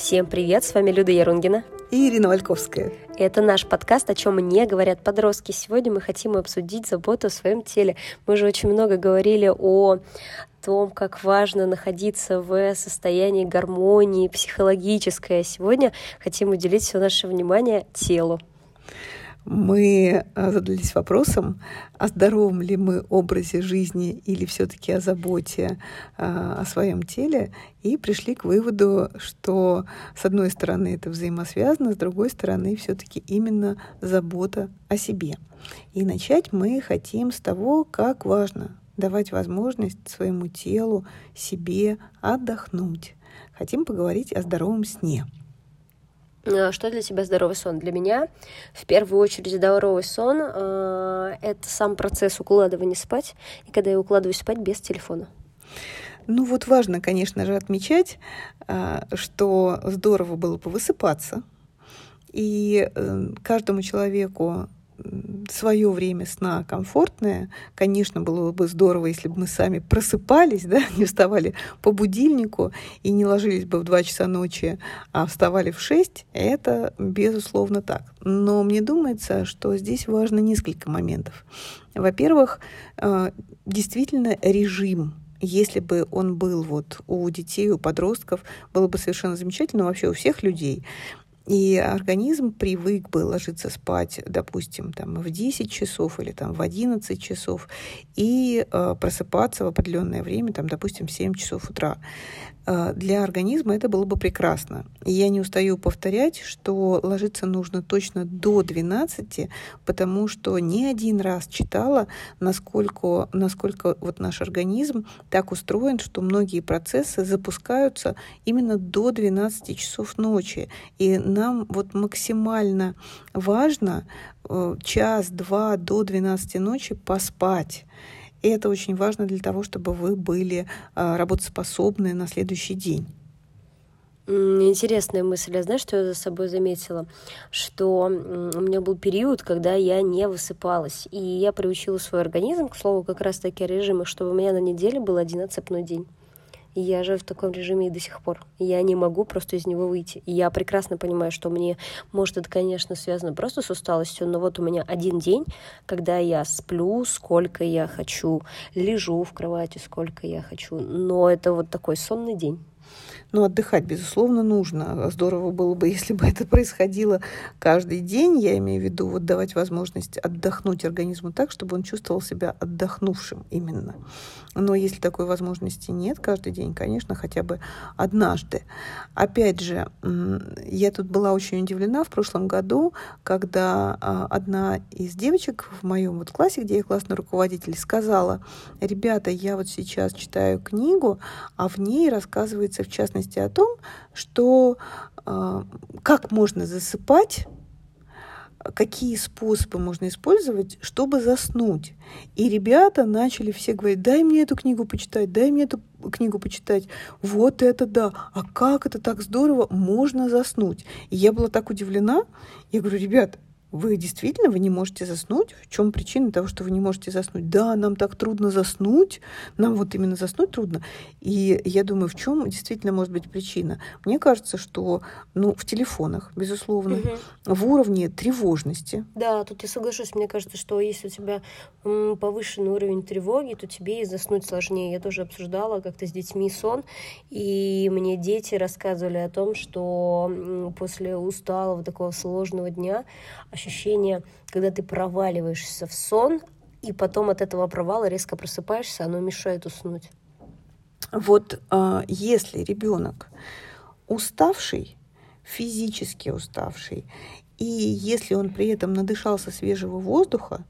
Всем привет, с вами Люда Ярунгина и Ирина Вальковская. Это наш подкаст, о чем не говорят подростки. Сегодня мы хотим обсудить заботу о своем теле. Мы же очень много говорили о том, как важно находиться в состоянии гармонии психологической. А сегодня хотим уделить все наше внимание телу мы а, задались вопросом, о здоровом ли мы образе жизни или все-таки о заботе а, о своем теле, и пришли к выводу, что с одной стороны это взаимосвязано, с другой стороны все-таки именно забота о себе. И начать мы хотим с того, как важно давать возможность своему телу, себе отдохнуть. Хотим поговорить о здоровом сне. Э, что для тебя здоровый сон? Для меня в первую очередь здоровый сон э, это сам процесс укладывания спать, и когда я укладываюсь спать без телефона. Ну вот важно, конечно же, отмечать, э, что здорово было бы высыпаться, и э, каждому человеку свое время сна комфортное. Конечно, было бы здорово, если бы мы сами просыпались, да, не вставали по будильнику и не ложились бы в 2 часа ночи, а вставали в 6. Это, безусловно, так. Но мне думается, что здесь важно несколько моментов. Во-первых, э, действительно режим если бы он был вот у детей, у подростков, было бы совершенно замечательно вообще у всех людей. И организм привык бы ложиться спать, допустим, там, в 10 часов или там, в 11 часов и э, просыпаться в определенное время, там, допустим, в 7 часов утра. Э, для организма это было бы прекрасно. Я не устаю повторять, что ложиться нужно точно до 12, потому что не один раз читала, насколько, насколько вот наш организм так устроен, что многие процессы запускаются именно до 12 часов ночи. И нам вот максимально важно э, час-два до 12 ночи поспать. И это очень важно для того, чтобы вы были а, работоспособны на следующий день. Интересная мысль. Я знаешь, что я за собой заметила? Что у меня был период, когда я не высыпалась. И я приучила свой организм, к слову, как раз-таки режима, чтобы у меня на неделе был один отцепной день. Я же в таком режиме и до сих пор. Я не могу просто из него выйти. Я прекрасно понимаю, что мне, может, это, конечно, связано просто с усталостью, но вот у меня один день, когда я сплю, сколько я хочу, лежу в кровати, сколько я хочу. Но это вот такой сонный день. Но отдыхать, безусловно, нужно. Здорово было бы, если бы это происходило каждый день. Я имею в виду вот давать возможность отдохнуть организму так, чтобы он чувствовал себя отдохнувшим именно. Но если такой возможности нет каждый день, конечно, хотя бы однажды. Опять же, я тут была очень удивлена в прошлом году, когда а, одна из девочек в моем вот классе, где я классный руководитель, сказала, ребята, я вот сейчас читаю книгу, а в ней рассказывается в частности о том, что а, как можно засыпать какие способы можно использовать, чтобы заснуть. И ребята начали все говорить, дай мне эту книгу почитать, дай мне эту книгу почитать. Вот это да. А как это так здорово, можно заснуть. И я была так удивлена. Я говорю, ребят, вы действительно вы не можете заснуть? В чем причина того, что вы не можете заснуть? Да, нам так трудно заснуть, нам вот именно заснуть трудно. И я думаю, в чем действительно может быть причина? Мне кажется, что ну, в телефонах, безусловно, угу. в уровне тревожности. Да, тут я соглашусь. Мне кажется, что если у тебя повышенный уровень тревоги, то тебе и заснуть сложнее. Я тоже обсуждала как-то с детьми сон, и мне дети рассказывали о том, что после усталого такого сложного дня ощущение, когда ты проваливаешься в сон, и потом от этого провала резко просыпаешься, оно мешает уснуть. Вот э, если ребенок уставший, физически уставший, и если он при этом надышался свежего воздуха,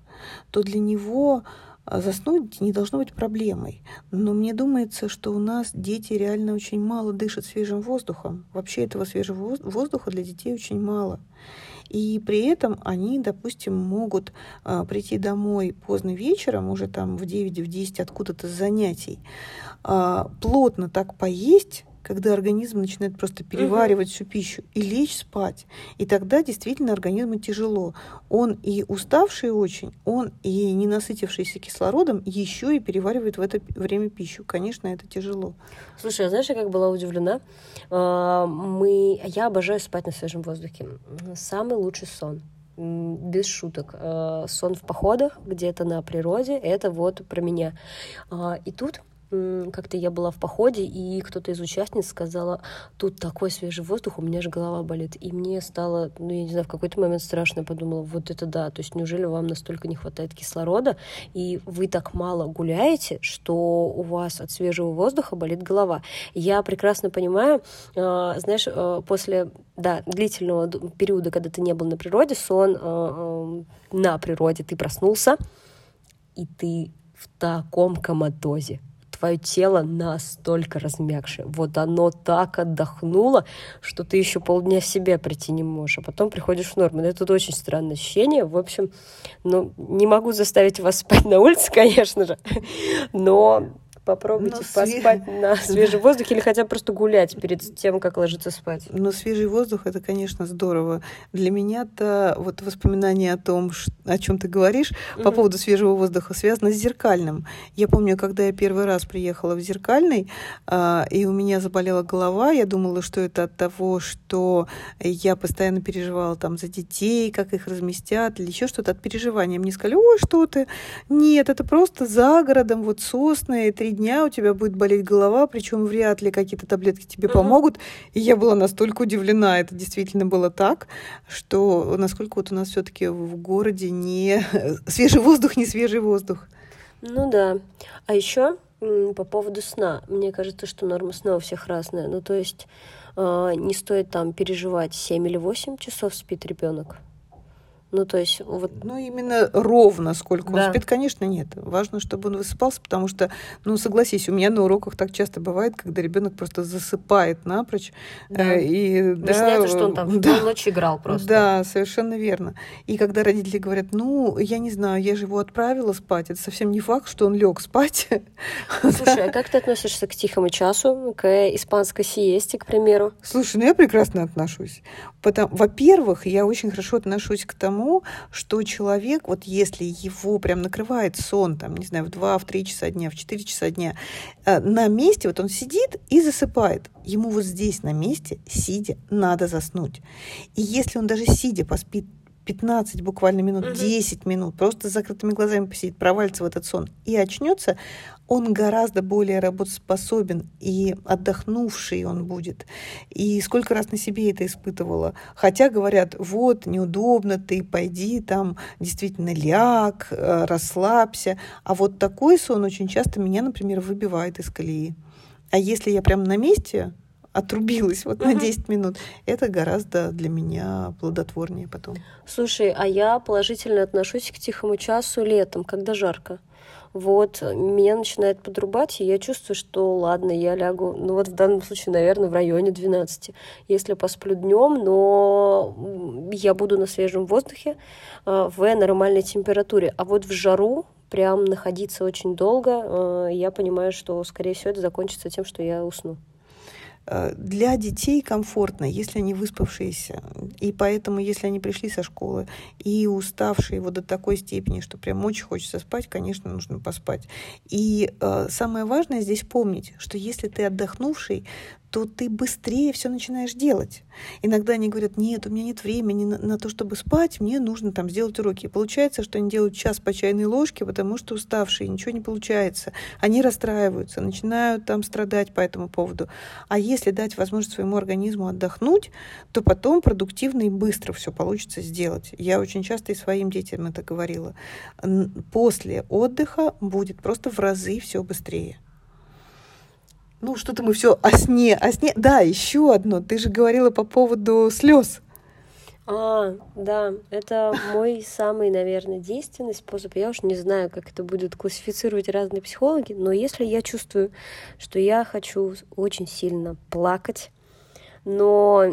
то для него а, заснуть не должно быть проблемой. Но мне думается, что у нас дети реально очень мало дышат свежим воздухом. Вообще этого свежего воздуха для детей очень мало. И при этом они, допустим, могут а, прийти домой поздно вечером, уже там в 9-10 в откуда-то с занятий, а, плотно так поесть, когда организм начинает просто переваривать угу. всю пищу и лечь спать. И тогда действительно организму тяжело. Он и уставший очень, он и не насытившийся кислородом еще и переваривает в это время пищу. Конечно, это тяжело. Слушай, а знаешь, я как была удивлена? А, мы... Я обожаю спать на свежем воздухе. Самый лучший сон без шуток. А, сон в походах где-то на природе, это вот про меня. А, и тут как-то я была в походе, и кто-то из участниц сказала, тут такой свежий воздух, у меня же голова болит. И мне стало, ну, я не знаю, в какой-то момент страшно, подумала, вот это да, то есть неужели вам настолько не хватает кислорода, и вы так мало гуляете, что у вас от свежего воздуха болит голова. Я прекрасно понимаю, э, знаешь, э, после да, длительного периода, когда ты не был на природе, сон э, на природе, ты проснулся, и ты в таком коматозе твое тело настолько размягшее. Вот оно так отдохнуло, что ты еще полдня в себя прийти не можешь, а потом приходишь в норму. Это очень странное ощущение. В общем, ну, не могу заставить вас спать на улице, конечно же, но попробуйте Но поспать свеж... на свежем воздухе или хотя бы просто гулять перед тем, как ложиться спать. Но свежий воздух это, конечно, здорово. Для меня-то вот воспоминание о том, о чем ты говоришь угу. по поводу свежего воздуха, связано с зеркальным. Я помню, когда я первый раз приехала в зеркальный, а, и у меня заболела голова, я думала, что это от того, что я постоянно переживала там за детей, как их разместят, или еще что-то от переживания. Мне сказали, ой, что ты? Нет, это просто за городом, вот сосны, три дня у тебя будет болеть голова, причем вряд ли какие-то таблетки тебе uh-huh. помогут. И я была настолько удивлена, это действительно было так, что насколько вот у нас все-таки в городе не свежий воздух, не свежий воздух. Ну да. А еще по поводу сна. Мне кажется, что норма сна у всех разная. Ну, то есть э, не стоит там переживать 7 или 8 часов спит ребенок. Ну, то есть вот... Ну, именно ровно сколько да. он спит, конечно, нет. Важно, чтобы он высыпался, потому что, ну, согласись, у меня на уроках так часто бывает, когда ребенок просто засыпает напрочь. Да. Э, и, да, что он там в да, ночь играл просто. Да, совершенно верно. И когда родители говорят, ну, я не знаю, я же его отправила спать, это совсем не факт, что он лег спать. Слушай, а как ты относишься к тихому часу, к испанской сиесте, к примеру? Слушай, ну я прекрасно отношусь. Во-первых, я очень хорошо отношусь к тому, тому, что человек, вот если его прям накрывает сон, там, не знаю, в 2, в 3 часа дня, в 4 часа дня, э, на месте, вот он сидит и засыпает. Ему вот здесь на месте, сидя, надо заснуть. И если он даже сидя поспит 15 буквально минут, угу. 10 минут, просто с закрытыми глазами посидит, провалится в этот сон и очнется, он гораздо более работоспособен и отдохнувший он будет. И сколько раз на себе это испытывала. Хотя говорят, вот, неудобно, ты пойди там, действительно ляг, э, расслабься. А вот такой сон очень часто меня, например, выбивает из колеи. А если я прям на месте, отрубилась вот на 10 минут, это гораздо для меня плодотворнее потом. Слушай, а я положительно отношусь к тихому часу летом, когда жарко. Вот, меня начинает подрубать, и я чувствую, что ладно, я лягу, ну вот в данном случае, наверное, в районе 12, если посплю днем, но я буду на свежем воздухе э, в нормальной температуре. А вот в жару прям находиться очень долго, э, я понимаю, что, скорее всего, это закончится тем, что я усну. Э, для детей комфортно, если они выспавшиеся. И поэтому, если они пришли со школы и уставшие вот до такой степени, что прям очень хочется спать, конечно, нужно поспать. И э, самое важное здесь помнить, что если ты отдохнувший, то ты быстрее все начинаешь делать. Иногда они говорят, нет, у меня нет времени на, на то, чтобы спать, мне нужно там сделать уроки. И получается, что они делают час по чайной ложке, потому что уставшие, ничего не получается. Они расстраиваются, начинают там страдать по этому поводу. А если дать возможность своему организму отдохнуть, то потом продуктивно и быстро все получится сделать. Я очень часто и своим детям это говорила. После отдыха будет просто в разы все быстрее. Ну, что-то мы все о сне, о сне. Да, еще одно. Ты же говорила по поводу слез. А, да, это мой самый, наверное, действенный способ. Я уж не знаю, как это будет классифицировать разные психологи, но если я чувствую, что я хочу очень сильно плакать, но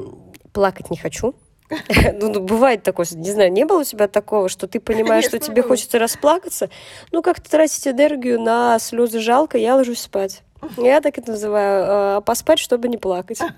плакать не хочу, ну, ну, бывает такое, не знаю, не было у тебя такого, что ты понимаешь, что тебе хочется расплакаться, ну, как-то тратить энергию на слезы жалко, я ложусь спать. Я так это называю. Поспать, чтобы не плакать.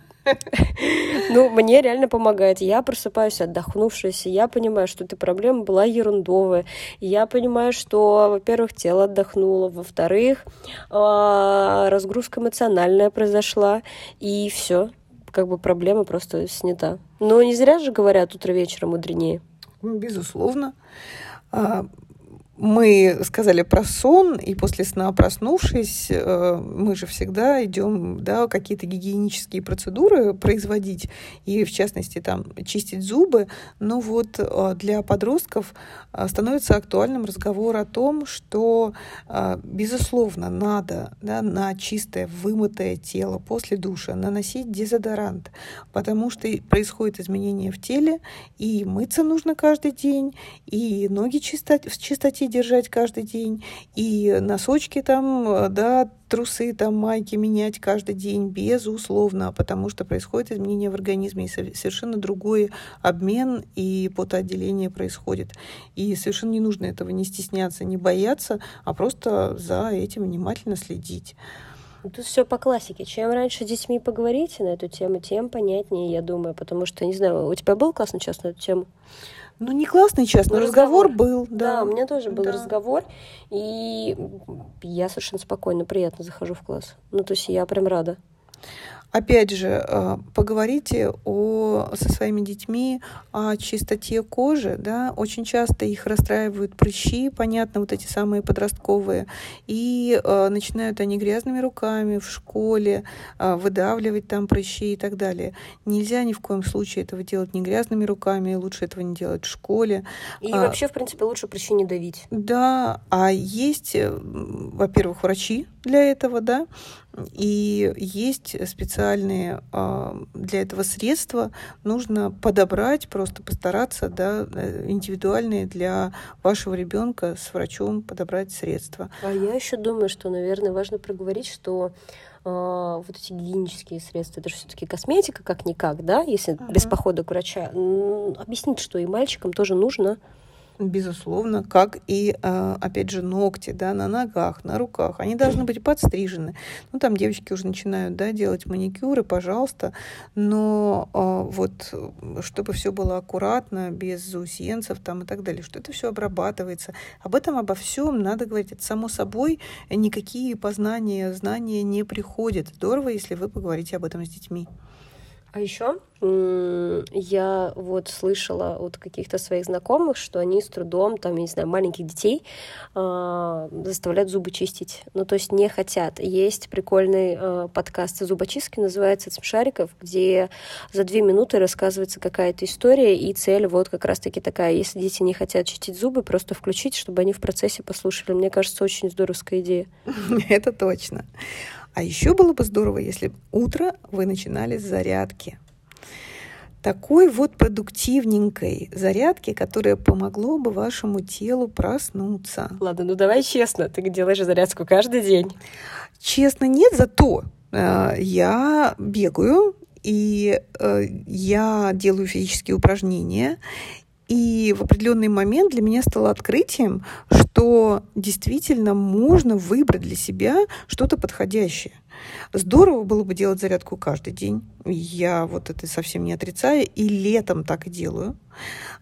Ну, мне реально помогает. Я просыпаюсь отдохнувшаяся, я понимаю, что эта проблема была ерундовая. Я понимаю, что, во-первых, тело отдохнуло, во-вторых, а, разгрузка эмоциональная произошла, и все, как бы проблема просто снята. Но не зря же говорят, утро вечера мудренее. Безусловно. Мы сказали про сон, и после сна проснувшись, э, мы же всегда идем да, какие-то гигиенические процедуры производить, и в частности там чистить зубы. Но вот э, для подростков э, становится актуальным разговор о том, что, безусловно, надо да, на чистое вымытое тело после душа наносить дезодорант, потому что происходит изменение в теле, и мыться нужно каждый день, и ноги в чистоте держать каждый день, и носочки там, да, трусы, там, майки менять каждый день, безусловно, потому что происходит изменение в организме, и совершенно другой обмен и потоотделение происходит. И совершенно не нужно этого не стесняться, не бояться, а просто за этим внимательно следить. Тут все по классике. Чем раньше с детьми поговорите на эту тему, тем понятнее, я думаю. Потому что, не знаю, у тебя был классный час на эту тему? Ну, не классный час, но, но разговор, разговор был. Да. да, у меня тоже был да. разговор. И я совершенно спокойно, приятно захожу в класс. Ну, то есть я прям рада. Опять же, э, поговорите о, со своими детьми о чистоте кожи. Да? Очень часто их расстраивают прыщи, понятно, вот эти самые подростковые. И э, начинают они грязными руками в школе э, выдавливать там прыщи и так далее. Нельзя ни в коем случае этого делать не грязными руками, лучше этого не делать в школе. И а, вообще, в принципе, лучше прыщи не давить. Да, а есть, э, во-первых, врачи для этого, да, и есть специальные а, для этого средства. Нужно подобрать, просто постараться, да, э, индивидуальные для вашего ребенка с врачом подобрать средства. А я еще думаю, что, наверное, важно проговорить, что э, вот эти гигиенические средства, это же все-таки косметика, как-никак, да, если uh-huh. без похода к врачу. Объяснить, что и мальчикам тоже нужно безусловно, как и, а, опять же, ногти, да, на ногах, на руках. Они должны быть подстрижены. Ну, там девочки уже начинают, да, делать маникюры, пожалуйста, но а, вот чтобы все было аккуратно, без заусенцев там и так далее, что это все обрабатывается. Об этом, обо всем надо говорить. Это само собой, никакие познания, знания не приходят. Здорово, если вы поговорите об этом с детьми. А еще я вот слышала от каких-то своих знакомых, что они с трудом, там, я не знаю, маленьких детей э, заставляют зубы чистить. Ну, то есть не хотят. Есть прикольный э, подкаст зубочистки, называется «Смешариков», где за две минуты рассказывается какая-то история, и цель вот как раз-таки такая. Если дети не хотят чистить зубы, просто включить, чтобы они в процессе послушали. Мне кажется, очень здоровская идея. Это точно. А еще было бы здорово, если утро вы начинали с зарядки. Такой вот продуктивненькой зарядки, которая помогло бы вашему телу проснуться. Ладно, ну давай честно, ты делаешь зарядку каждый день? Честно, нет, зато э, я бегаю, и э, я делаю физические упражнения, и в определенный момент для меня стало открытием, что действительно можно выбрать для себя что-то подходящее. Здорово было бы делать зарядку каждый день. Я вот это совсем не отрицаю, и летом так и делаю.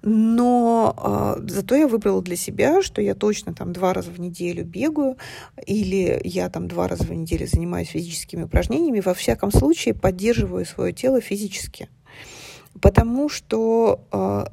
Но э, зато я выбрала для себя, что я точно там два раза в неделю бегаю, или я там два раза в неделю занимаюсь физическими упражнениями. Во всяком случае, поддерживаю свое тело физически. Потому что... Э,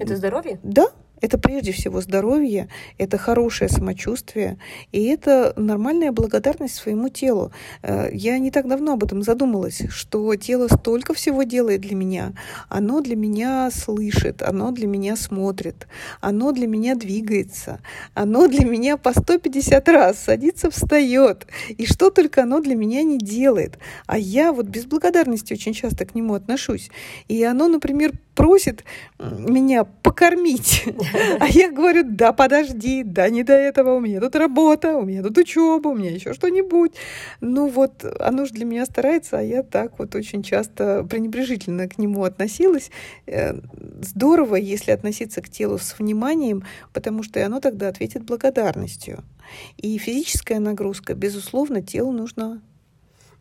это здоровье? Да, это прежде всего здоровье, это хорошее самочувствие, и это нормальная благодарность своему телу. Э, я не так давно об этом задумалась, что тело столько всего делает для меня. Оно для меня слышит, оно для меня смотрит, оно для меня двигается, оно для меня по 150 раз садится, встает, и что только оно для меня не делает. А я вот без благодарности очень часто к нему отношусь. И оно, например, просит меня покормить. А я говорю, да подожди, да не до этого, у меня тут работа, у меня тут учеба, у меня еще что-нибудь. Ну вот, оно же для меня старается, а я так вот очень часто пренебрежительно к нему относилась. Э, здорово, если относиться к телу с вниманием, потому что оно тогда ответит благодарностью. И физическая нагрузка, безусловно, телу нужна.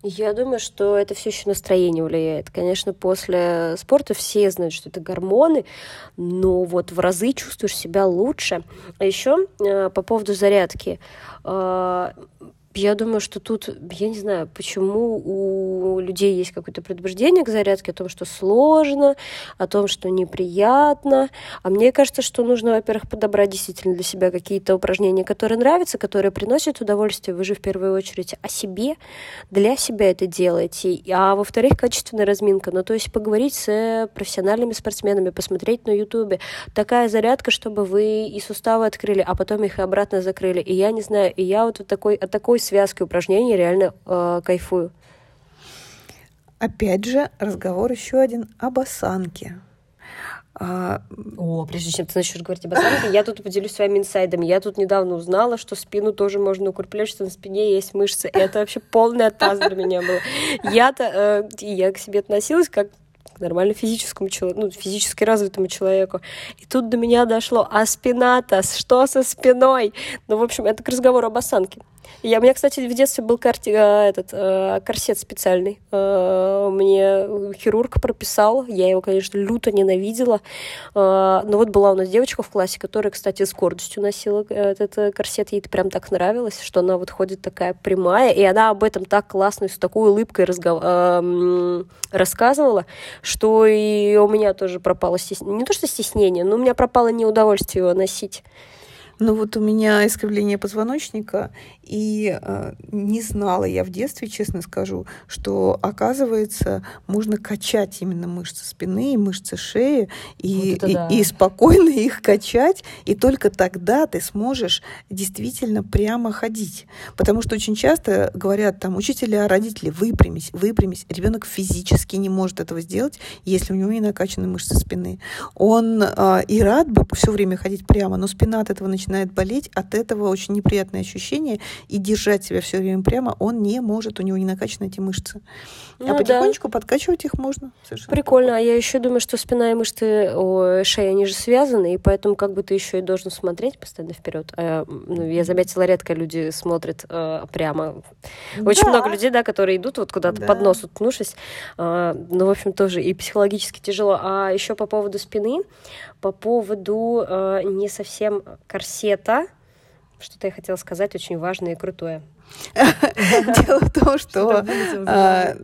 Я думаю, что это все еще настроение влияет. Конечно, после спорта все знают, что это гормоны, но вот в разы чувствуешь себя лучше. А еще э, по поводу зарядки. Я думаю, что тут, я не знаю, почему у людей есть какое-то предубеждение к зарядке о том, что сложно, о том, что неприятно. А мне кажется, что нужно, во-первых, подобрать действительно для себя какие-то упражнения, которые нравятся, которые приносят удовольствие. Вы же в первую очередь о себе, для себя это делаете. А во-вторых, качественная разминка. Ну, то есть поговорить с профессиональными спортсменами, посмотреть на ютубе. Такая зарядка, чтобы вы и суставы открыли, а потом их и обратно закрыли. И я не знаю, и я вот такой, от такой связки упражнений реально э, кайфую. Опять же, разговор еще один об осанке. А... О, прежде чем ты начнешь говорить об осанке, я тут поделюсь своими инсайдами. Я тут недавно узнала, что спину тоже можно укреплять, что на спине есть мышцы. Это вообще полный оттаз для меня был. Я-то, э, я к себе относилась как нормально физическому человеку, ну, физически развитому человеку. И тут до меня дошло, а спина-то, что со спиной? Ну, в общем, это к разговору об осанке. Я, у меня, кстати, в детстве был карти, э, этот, э, корсет специальный. Э, мне хирург прописал. Я его, конечно, люто ненавидела. Но вот была у нас девочка в классе, которая, кстати, с гордостью носила этот корсет. Ей это прям так нравилось, что она вот ходит такая прямая. И она об этом так классно и с такой улыбкой разгов... рассказывала, что и у меня тоже пропало стеснение. Не то, что стеснение, но у меня пропало неудовольствие его носить. Ну вот у меня искривление позвоночника, и э, не знала я в детстве, честно скажу, что оказывается можно качать именно мышцы спины и мышцы шеи и, вот да. и, и спокойно их качать, и только тогда ты сможешь действительно прямо ходить. Потому что очень часто говорят там учителя, родители, выпрямись, выпрямись. Ребенок физически не может этого сделать, если у него не накачаны мышцы спины. Он э, и рад бы все время ходить прямо, но спина от этого начинает болеть, от этого очень неприятное ощущение, и держать себя все время прямо он не может, у него не накачаны эти мышцы. А ну, а потихонечку да. подкачивать их можно. Совершенно Прикольно, а я еще думаю, что спина и мышцы о, шеи, они же связаны, и поэтому как бы ты еще и должен смотреть постоянно вперед. А, ну, я заметила, редко люди смотрят а, прямо. Очень да. много людей, да, которые идут вот куда-то да. под нос уткнувшись. А, ну, в общем, тоже и психологически тяжело. А еще по поводу спины, по поводу а, не совсем корсета корсета. Что-то я хотела сказать очень важное и крутое. Дело в том, что а,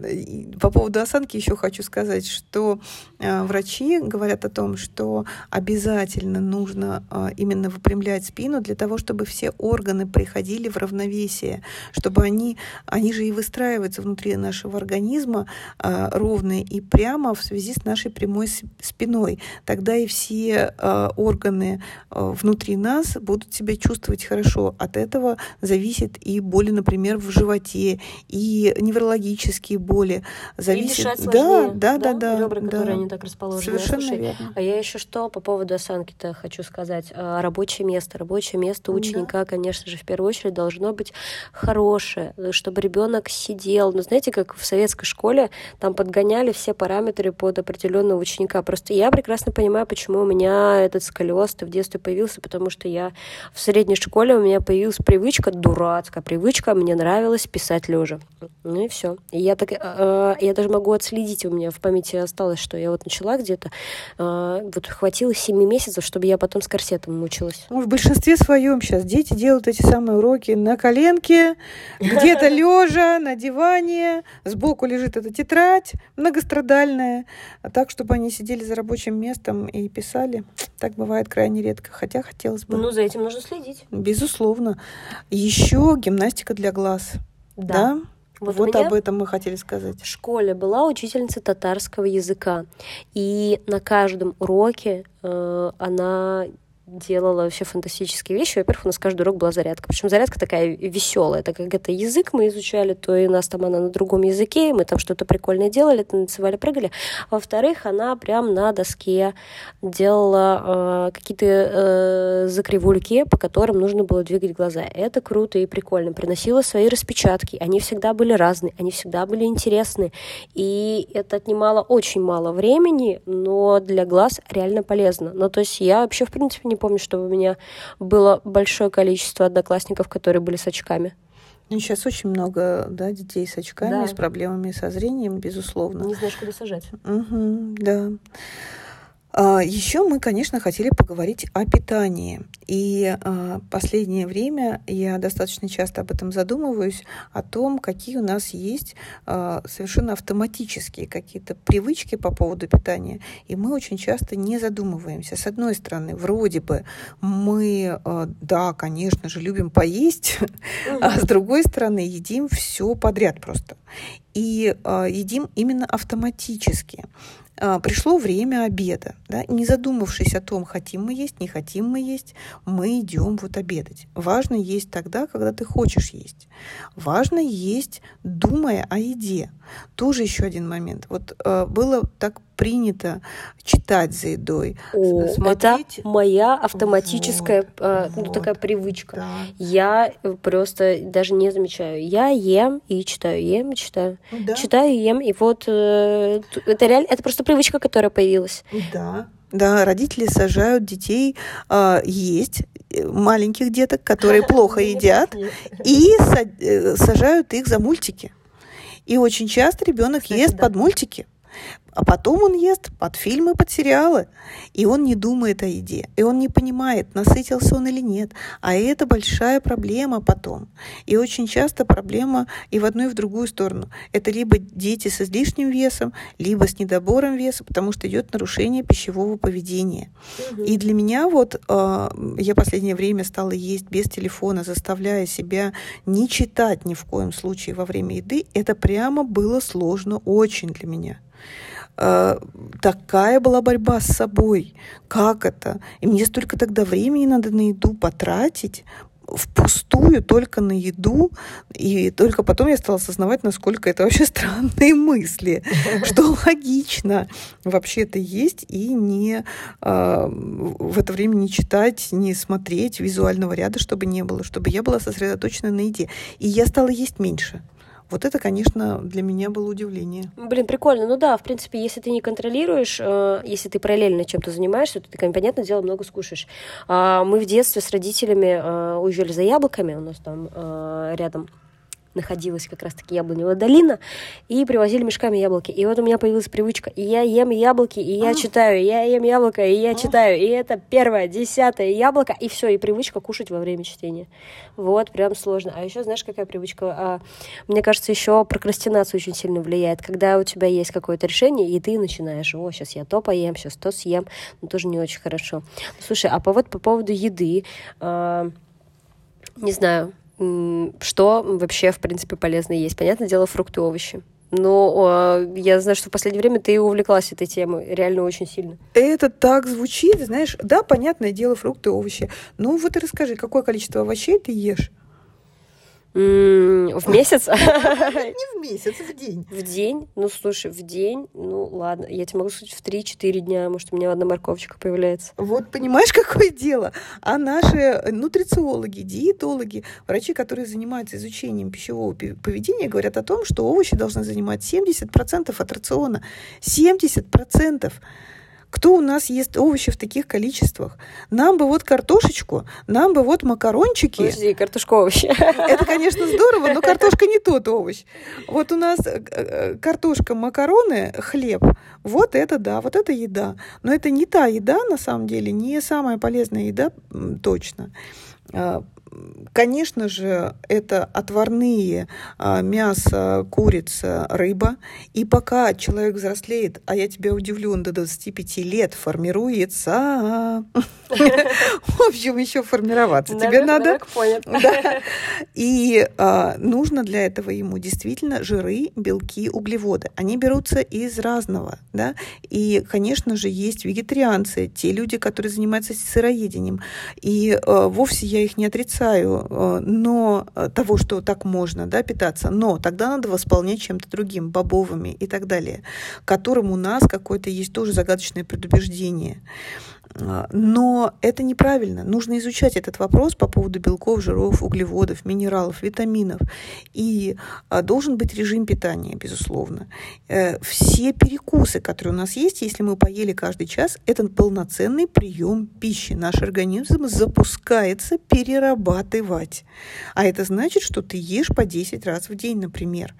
по поводу осанки еще хочу сказать, что а, врачи говорят о том, что обязательно нужно а, именно выпрямлять спину для того, чтобы все органы приходили в равновесие, чтобы они, они же и выстраиваются внутри нашего организма ровно и прямо в связи с нашей прямой спиной. Тогда и все органы внутри нас будут себя чувствовать хорошо. От этого зависит и боль например, в животе, и неврологические боли. Зависит... И дышать сложнее, да, да, да, да. Ребра, да. которые не так расположены. Совершенно Слушай, верно. А я еще что по поводу осанки-то хочу сказать. А, рабочее место. Рабочее место ученика, да. конечно же, в первую очередь должно быть хорошее, чтобы ребенок сидел. Ну, знаете, как в советской школе там подгоняли все параметры под определенного ученика. Просто я прекрасно понимаю, почему у меня этот сколиоз в детстве появился, потому что я в средней школе у меня появилась привычка, дурацкая привычка, девочка, мне нравилось писать лежа. Ну и все. И я так, э, я даже могу отследить, у меня в памяти осталось, что я вот начала где-то, э, вот хватило 7 месяцев, чтобы я потом с корсетом мучилась. Ну, в большинстве своем сейчас дети делают эти самые уроки на коленке, где-то лежа, на диване, сбоку лежит эта тетрадь многострадальная, так, чтобы они сидели за рабочим местом и писали. Так бывает крайне редко, хотя хотелось бы. Ну, за этим нужно следить. Безусловно. Еще гимнастика для глаз. Да. да? Вот, вот об этом мы хотели сказать. В школе была учительница татарского языка, и на каждом уроке э, она делала вообще фантастические вещи. Во-первых, у нас каждый урок была зарядка. Причем зарядка такая веселая. Так как это язык мы изучали, то и у нас там она на другом языке, и мы там что-то прикольное делали, танцевали, прыгали. Во-вторых, она прям на доске делала э, какие-то э, закривульки, по которым нужно было двигать глаза. Это круто и прикольно. Приносила свои распечатки. Они всегда были разные, они всегда были интересны. И это отнимало очень мало времени, но для глаз реально полезно. Ну, то есть я вообще, в принципе, не помню, чтобы у меня было большое количество одноклассников, которые были с очками. Ну, сейчас очень много да, детей с очками, да. с проблемами со зрением, безусловно. Не знаешь, куда сажать. Угу, да. А, Еще мы, конечно, хотели поговорить о питании. И а, последнее время я достаточно часто об этом задумываюсь, о том, какие у нас есть а, совершенно автоматические какие-то привычки по поводу питания. И мы очень часто не задумываемся. С одной стороны, вроде бы мы, да, конечно же, любим поесть, а с другой стороны, едим все подряд просто. И едим именно автоматически. А, пришло время обеда, да, не задумавшись о том, хотим мы есть, не хотим мы есть, мы идем вот обедать. Важно есть тогда, когда ты хочешь есть. Важно есть, думая о еде. Тоже еще один момент. Вот э, было так принято читать за едой. О, смотреть. это моя автоматическая вот, э, ну, вот, такая привычка. Да. Я просто даже не замечаю. Я ем и читаю, ем и читаю. Да. Читаю, ем, и вот э, это реально, это просто привычка, которая появилась. Да. Да, родители сажают детей э, есть э, маленьких деток, которые плохо едят, и э, сажают их за мультики. И очень часто ребенок ест под мультики. А потом он ест под фильмы, под сериалы. И он не думает о еде. И он не понимает, насытился он или нет. А это большая проблема потом. И очень часто проблема и в одну, и в другую сторону. Это либо дети с излишним весом, либо с недобором веса, потому что идет нарушение пищевого поведения. Угу. И для меня вот э, я последнее время стала есть без телефона, заставляя себя не читать ни в коем случае во время еды. Это прямо было сложно очень для меня. Э, такая была борьба с собой. Как это? И мне столько тогда времени надо на еду потратить, впустую только на еду, и только потом я стала осознавать, насколько это вообще странные мысли, что логично вообще-то есть, и не э, в это время не читать, не смотреть визуального ряда, чтобы не было, чтобы я была сосредоточена на еде. И я стала есть меньше. Вот это, конечно, для меня было удивление. Блин, прикольно. Ну да, в принципе, если ты не контролируешь, э, если ты параллельно чем-то занимаешься, то ты, понятное дело, много скушаешь. А мы в детстве с родителями э, уезжали за яблоками, у нас там э, рядом находилась как раз-таки яблоневая долина, и привозили мешками яблоки. И вот у меня появилась привычка, и я ем яблоки, и я а. читаю, я ем яблоко, и я а. читаю, и это первое, десятое яблоко, и все, и привычка кушать во время чтения. Вот, прям сложно. А еще знаешь, какая привычка? А, мне кажется, еще прокрастинация очень сильно влияет, когда у тебя есть какое-то решение, и ты начинаешь, о, сейчас я то поем, сейчас то съем, но тоже не очень хорошо. Слушай, а по, вот по поводу еды, а, не знаю, что вообще, в принципе, полезно есть. Понятное дело, фрукты, овощи. Но я знаю, что в последнее время ты увлеклась этой темой реально очень сильно. Это так звучит, знаешь, да, понятное дело, фрукты, овощи. Ну вот и расскажи, какое количество овощей ты ешь? В месяц? Не в месяц, в день. В день? Ну, слушай, в день, ну, ладно. Я тебе могу сказать, в 3-4 дня, может, у меня одна морковочка появляется. Вот понимаешь, какое дело? А наши нутрициологи, диетологи, врачи, которые занимаются изучением пищевого поведения, говорят о том, что овощи должны занимать 70% от рациона. 70%! Кто у нас ест овощи в таких количествах? Нам бы вот картошечку, нам бы вот макарончики. Подожди, картошка овощи. Это, конечно, здорово, но картошка не тот овощ. Вот у нас э, э, картошка, макароны, хлеб. Вот это да, вот это еда. Но это не та еда, на самом деле, не самая полезная еда точно. Конечно же, это отварные а, мясо, курица, рыба. И пока человек взрослеет, а я тебя удивлю, он до 25 лет формируется. В общем, еще формироваться тебе надо. И а, нужно для этого ему действительно жиры, белки, углеводы. Они берутся из разного. И, конечно же, есть вегетарианцы, те люди, которые занимаются сыроедением. И а, вовсе я их не отрицаю отрицаю э, но, э, того, что так можно да, питаться, но тогда надо восполнять чем-то другим, бобовыми и так далее, которым у нас какое-то есть тоже загадочное предубеждение. А, но это неправильно. Нужно изучать этот вопрос по поводу белков, жиров, углеводов, минералов, витаминов. И а, должен быть режим питания, безусловно. Э, все перекусы, которые у нас есть, если мы поели каждый час, это полноценный прием пищи. Наш организм запускается перерабатывать. А это значит, что ты ешь по 10 раз в день, например.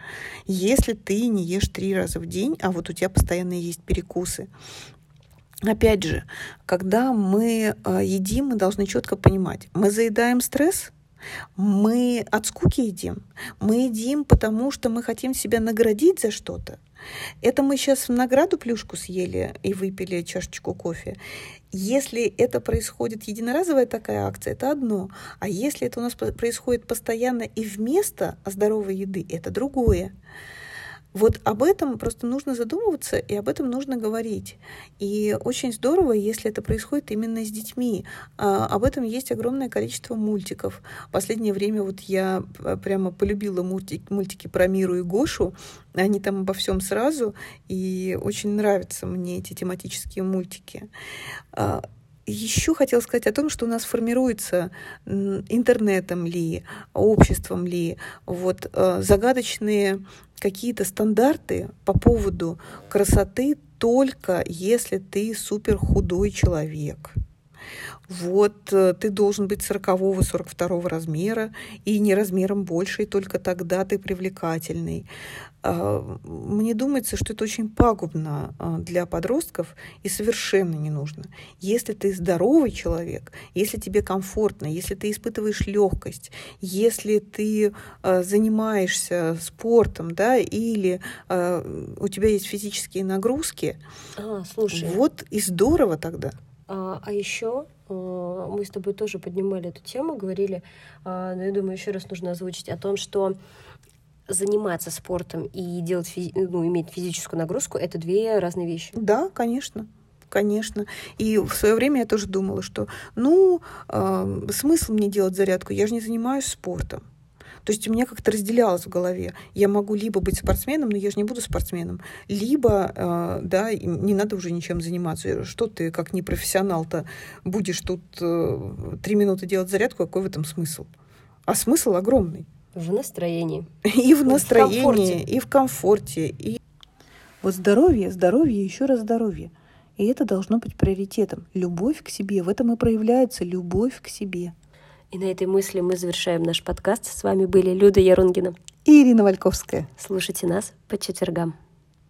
Если ты не ешь 3 раза в день, а вот у тебя постоянно есть перекусы, Опять же, когда мы э, едим, мы должны четко понимать, мы заедаем стресс, мы от скуки едим, мы едим, потому что мы хотим себя наградить за что-то. Это мы сейчас в награду плюшку съели и выпили чашечку кофе. Если это происходит единоразовая такая акция, это одно. А если это у нас происходит постоянно и вместо здоровой еды, это другое. Вот об этом просто нужно задумываться, и об этом нужно говорить. И очень здорово, если это происходит именно с детьми. А, об этом есть огромное количество мультиков. В последнее время вот я э, прямо полюбила мультики, мультики про Миру и Гошу. Они там обо всем сразу, и очень нравятся мне эти тематические мультики. Еще хотела сказать о том, что у нас формируется интернетом ли, обществом ли, вот э, загадочные какие-то стандарты по поводу красоты только если ты супер худой человек. Вот э, ты должен быть 40-42 размера и не размером больше, и только тогда ты привлекательный. А, мне думается, что это очень пагубно а, для подростков и совершенно не нужно. Если ты здоровый человек, если тебе комфортно, если ты испытываешь легкость, если ты а, занимаешься спортом, да, или у тебя есть физические нагрузки, а, слушай. вот и здорово тогда. А, а еще мы с тобой тоже поднимали эту тему, говорили, но я думаю, еще раз нужно озвучить о том, что заниматься спортом и делать физи- ну, иметь физическую нагрузку это две разные вещи. Да, конечно. Конечно. И в свое время я тоже думала, что ну, э, смысл мне делать зарядку, я же не занимаюсь спортом. То есть у меня как-то разделялось в голове. Я могу либо быть спортсменом, но я же не буду спортсменом, либо, э, да, не надо уже ничем заниматься. Что ты, как непрофессионал-то, будешь тут э, три минуты делать зарядку, какой в этом смысл? А смысл огромный. В настроении. И в настроении, и в комфорте. И... Вот здоровье, здоровье, еще раз здоровье. И это должно быть приоритетом. Любовь к себе. В этом и проявляется любовь к себе. И на этой мысли мы завершаем наш подкаст. С вами были Люда Ярунгина и Ирина Вальковская. Слушайте нас по четвергам.